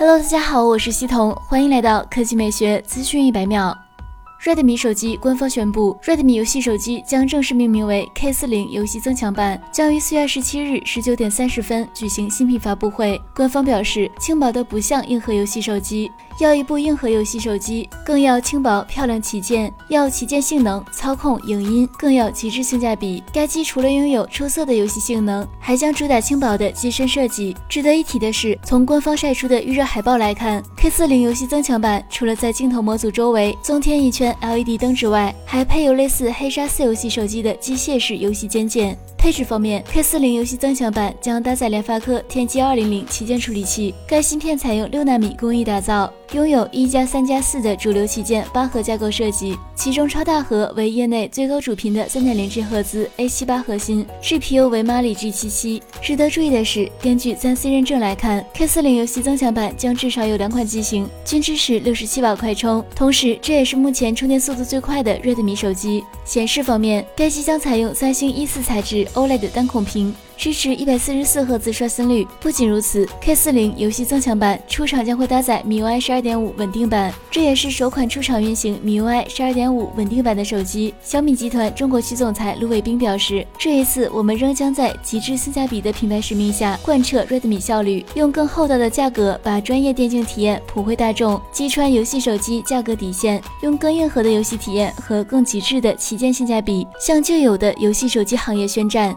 Hello，大家好，我是西彤，欢迎来到科技美学资讯一百秒。Redmi 手机官方宣布，Redmi 游戏手机将正式命名为 K40 游戏增强版，将于四月十七日十九点三十分举行新品发布会。官方表示，轻薄的不像硬核游戏手机。要一部硬核游戏手机，更要轻薄、漂亮、旗舰，要旗舰性能、操控、影音，更要极致性价比。该机除了拥有出色的游戏性能，还将主打轻薄的机身设计。值得一提的是，从官方晒出的预热海报来看，K40 游戏增强版除了在镜头模组周围增添一圈 LED 灯之外，还配有类似黑鲨四游戏手机的机械式游戏肩键。配置方面，K40 游戏增强版将搭载联发科天玑二零零旗舰处理器，该芯片采用六纳米工艺打造。拥有一加三加四的主流旗舰八核架构设计，其中超大核为业内最高主频的三点零 G 赫兹 A 七八核心，GPU 为 Mali G 七七。值得注意的是，根据三 C 认证来看，K 四零游戏增强版将至少有两款机型均支持六十七瓦快充，同时这也是目前充电速度最快的 Redmi 手机。显示方面，该机将采用三星 E 四材质 OLED 单孔屏。支持一百四十四赫兹刷新率。不仅如此，K 四零游戏增强版出厂将会搭载 MIUI 十二点五稳定版，这也是首款出厂运行 MIUI 十二点五稳定版的手机。小米集团中国区总裁卢伟冰表示，这一次我们仍将在极致性价比的品牌使命下贯彻 Redmi 效率，用更厚道的价格把专业电竞体验普惠大众，击穿游戏手机价格底线，用更硬核的游戏体验和更极致的旗舰性价比，向旧有的游戏手机行业宣战。